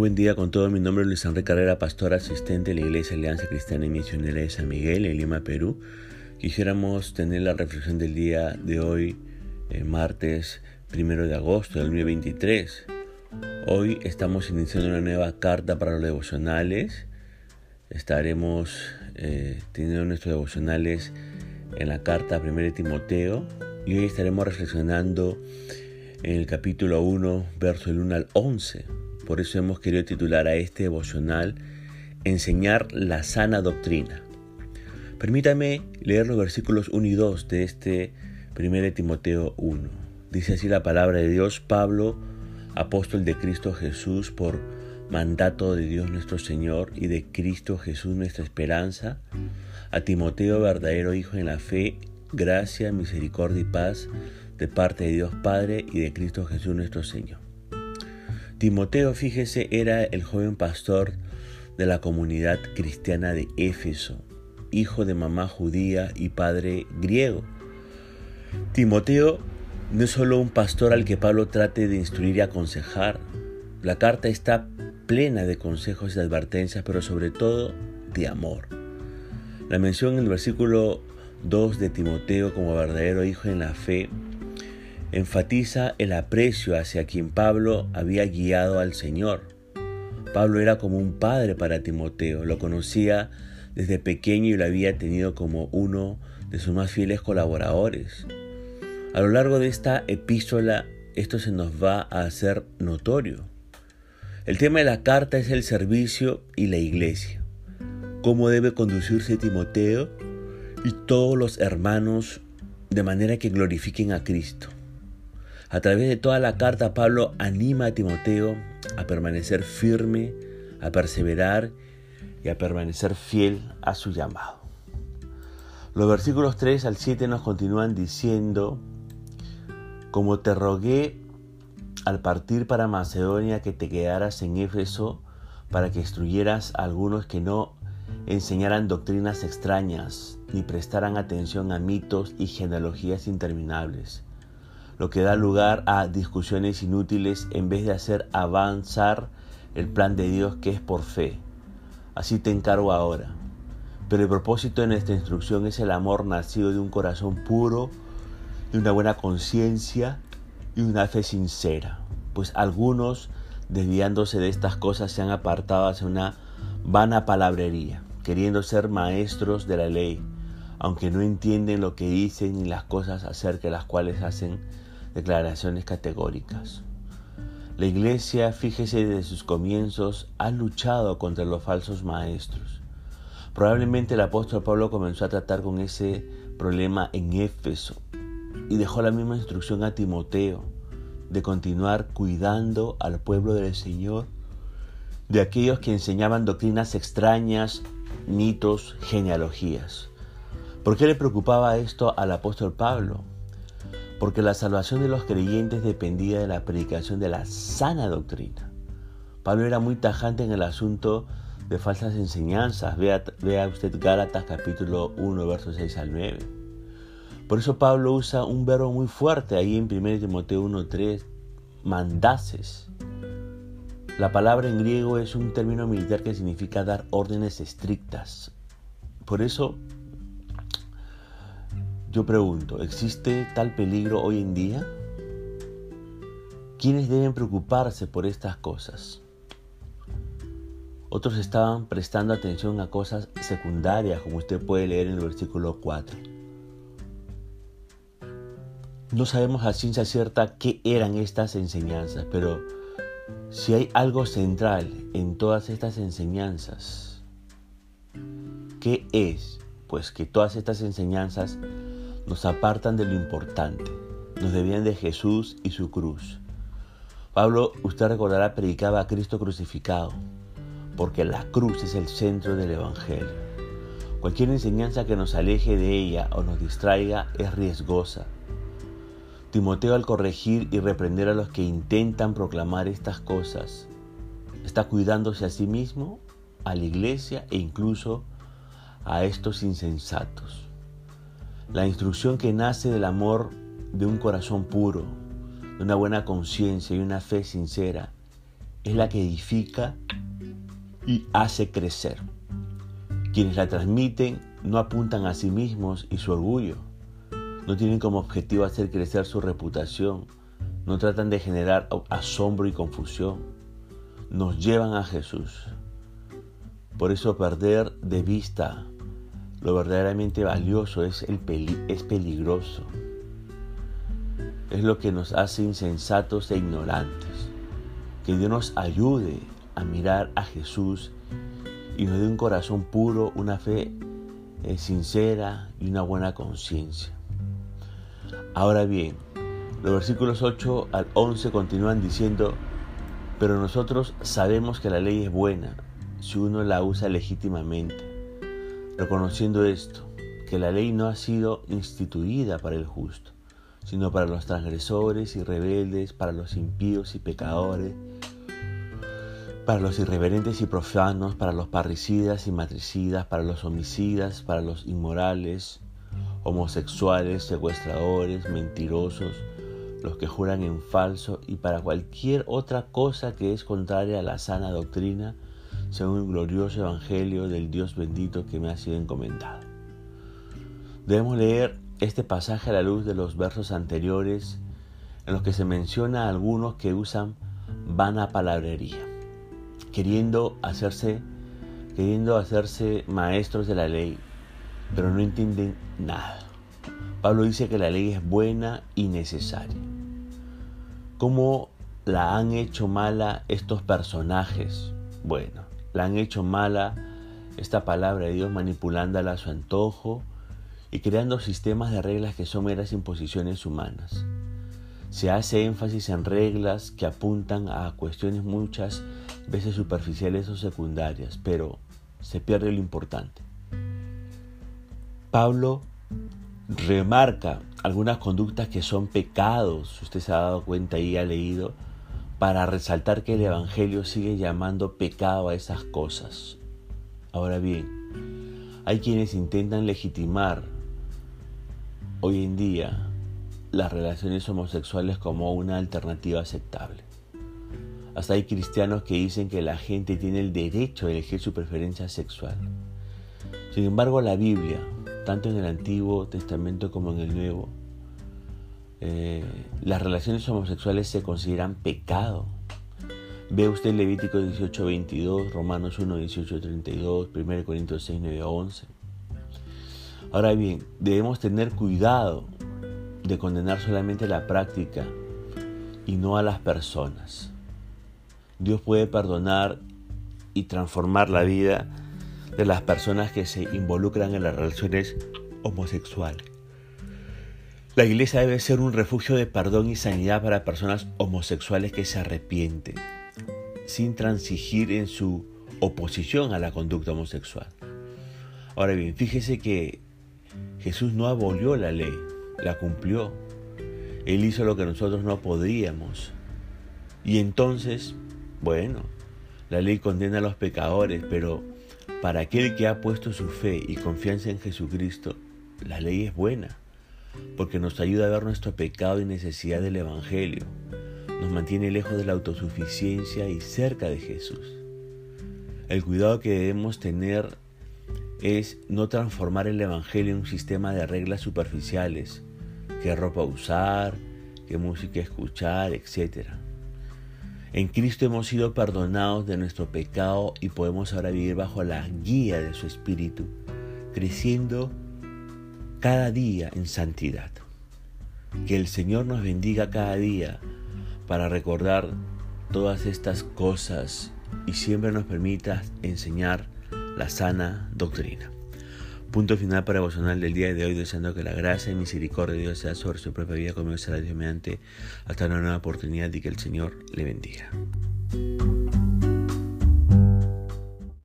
buen día con todo. Mi nombre es Luis Enrique Carrera, pastor asistente de la Iglesia Alianza Cristiana y Misionera de San Miguel en Lima, Perú. Quisiéramos tener la reflexión del día de hoy, eh, martes primero de agosto del 2023. Hoy estamos iniciando una nueva carta para los devocionales. Estaremos eh, teniendo nuestros devocionales en la carta primera de Timoteo y hoy estaremos reflexionando en el capítulo 1, verso del 1 al 11. Por eso hemos querido titular a este devocional Enseñar la sana doctrina. Permítame leer los versículos 1 y 2 de este 1 Timoteo 1. Dice así la palabra de Dios, Pablo, apóstol de Cristo Jesús, por mandato de Dios nuestro Señor y de Cristo Jesús nuestra esperanza, a Timoteo, verdadero Hijo en la fe, gracia, misericordia y paz de parte de Dios Padre y de Cristo Jesús nuestro Señor. Timoteo, fíjese, era el joven pastor de la comunidad cristiana de Éfeso, hijo de mamá judía y padre griego. Timoteo no es solo un pastor al que Pablo trate de instruir y aconsejar. La carta está plena de consejos y advertencias, pero sobre todo de amor. La mención en el versículo 2 de Timoteo como verdadero hijo en la fe enfatiza el aprecio hacia quien Pablo había guiado al Señor. Pablo era como un padre para Timoteo, lo conocía desde pequeño y lo había tenido como uno de sus más fieles colaboradores. A lo largo de esta epístola esto se nos va a hacer notorio. El tema de la carta es el servicio y la iglesia. Cómo debe conducirse Timoteo y todos los hermanos de manera que glorifiquen a Cristo. A través de toda la carta, Pablo anima a Timoteo a permanecer firme, a perseverar y a permanecer fiel a su llamado. Los versículos 3 al 7 nos continúan diciendo, como te rogué al partir para Macedonia que te quedaras en Éfeso para que instruyeras a algunos que no enseñaran doctrinas extrañas ni prestaran atención a mitos y genealogías interminables lo que da lugar a discusiones inútiles en vez de hacer avanzar el plan de Dios que es por fe. Así te encargo ahora. Pero el propósito de nuestra instrucción es el amor nacido de un corazón puro, de una buena conciencia y una fe sincera. Pues algunos, desviándose de estas cosas, se han apartado hacia una vana palabrería, queriendo ser maestros de la ley, aunque no entienden lo que dicen ni las cosas acerca de las cuales hacen declaraciones categóricas. La iglesia, fíjese desde sus comienzos, ha luchado contra los falsos maestros. Probablemente el apóstol Pablo comenzó a tratar con ese problema en Éfeso y dejó la misma instrucción a Timoteo de continuar cuidando al pueblo del Señor de aquellos que enseñaban doctrinas extrañas, mitos, genealogías. ¿Por qué le preocupaba esto al apóstol Pablo? Porque la salvación de los creyentes dependía de la predicación de la sana doctrina. Pablo era muy tajante en el asunto de falsas enseñanzas. Vea, usted Gálatas capítulo 1, versos 6 al 9. Por eso Pablo usa un verbo muy fuerte ahí en 1 Timoteo 1.3, mandases. La palabra en griego es un término militar que significa dar órdenes estrictas. Por eso yo pregunto, ¿existe tal peligro hoy en día? ¿Quiénes deben preocuparse por estas cosas? Otros estaban prestando atención a cosas secundarias, como usted puede leer en el versículo 4. No sabemos a ciencia cierta qué eran estas enseñanzas, pero si hay algo central en todas estas enseñanzas, ¿qué es? Pues que todas estas enseñanzas nos apartan de lo importante, nos debían de Jesús y su cruz. Pablo, usted recordará, predicaba a Cristo crucificado, porque la cruz es el centro del Evangelio. Cualquier enseñanza que nos aleje de ella o nos distraiga es riesgosa. Timoteo al corregir y reprender a los que intentan proclamar estas cosas, está cuidándose a sí mismo, a la iglesia e incluso a estos insensatos. La instrucción que nace del amor de un corazón puro, de una buena conciencia y una fe sincera, es la que edifica y hace crecer. Quienes la transmiten no apuntan a sí mismos y su orgullo. No tienen como objetivo hacer crecer su reputación. No tratan de generar asombro y confusión. Nos llevan a Jesús. Por eso perder de vista lo verdaderamente valioso es, el es peligroso. Es lo que nos hace insensatos e ignorantes. Que Dios nos ayude a mirar a Jesús y nos dé un corazón puro, una fe eh, sincera y una buena conciencia. Ahora bien, los versículos 8 al 11 continúan diciendo, pero nosotros sabemos que la ley es buena si uno la usa legítimamente, reconociendo esto, que la ley no ha sido instituida para el justo, sino para los transgresores y rebeldes, para los impíos y pecadores, para los irreverentes y profanos, para los parricidas y matricidas, para los homicidas, para los inmorales, homosexuales, secuestradores, mentirosos, los que juran en falso y para cualquier otra cosa que es contraria a la sana doctrina, según el glorioso Evangelio del Dios bendito que me ha sido encomendado. Debemos leer este pasaje a la luz de los versos anteriores en los que se menciona a algunos que usan vana palabrería queriendo hacerse, queriendo hacerse maestros de la ley, pero no entienden nada. Pablo dice que la ley es buena y necesaria. ¿Cómo la han hecho mala estos personajes? Bueno, la han hecho mala esta palabra de Dios manipulándola a su antojo y creando sistemas de reglas que son meras imposiciones humanas. Se hace énfasis en reglas que apuntan a cuestiones muchas veces superficiales o secundarias, pero se pierde lo importante. Pablo remarca algunas conductas que son pecados, usted se ha dado cuenta y ha leído, para resaltar que el Evangelio sigue llamando pecado a esas cosas. Ahora bien, hay quienes intentan legitimar hoy en día las relaciones homosexuales como una alternativa aceptable. Hasta hay cristianos que dicen que la gente tiene el derecho a elegir su preferencia sexual. Sin embargo, la Biblia, tanto en el Antiguo Testamento como en el Nuevo, eh, las relaciones homosexuales se consideran pecado. Ve usted Levítico 18, 22, Romanos 1, 18, 32, 1 Corintios 6, 9, 11. Ahora bien, debemos tener cuidado de condenar solamente la práctica y no a las personas. Dios puede perdonar y transformar la vida de las personas que se involucran en las relaciones homosexuales. La iglesia debe ser un refugio de perdón y sanidad para personas homosexuales que se arrepienten, sin transigir en su oposición a la conducta homosexual. Ahora bien, fíjese que Jesús no abolió la ley, la cumplió. Él hizo lo que nosotros no podríamos. Y entonces bueno, la ley condena a los pecadores, pero para aquel que ha puesto su fe y confianza en Jesucristo, la ley es buena, porque nos ayuda a ver nuestro pecado y necesidad del Evangelio, nos mantiene lejos de la autosuficiencia y cerca de Jesús. El cuidado que debemos tener es no transformar el Evangelio en un sistema de reglas superficiales, qué ropa usar, qué música escuchar, etcétera en Cristo hemos sido perdonados de nuestro pecado y podemos ahora vivir bajo la guía de su Espíritu, creciendo cada día en santidad. Que el Señor nos bendiga cada día para recordar todas estas cosas y siempre nos permita enseñar la sana doctrina. Punto final para devocional del día de hoy, deseando que la gracia y misericordia de Dios sea sobre su propia vida, como será Dios mediante, hasta una nueva oportunidad y que el Señor le bendiga.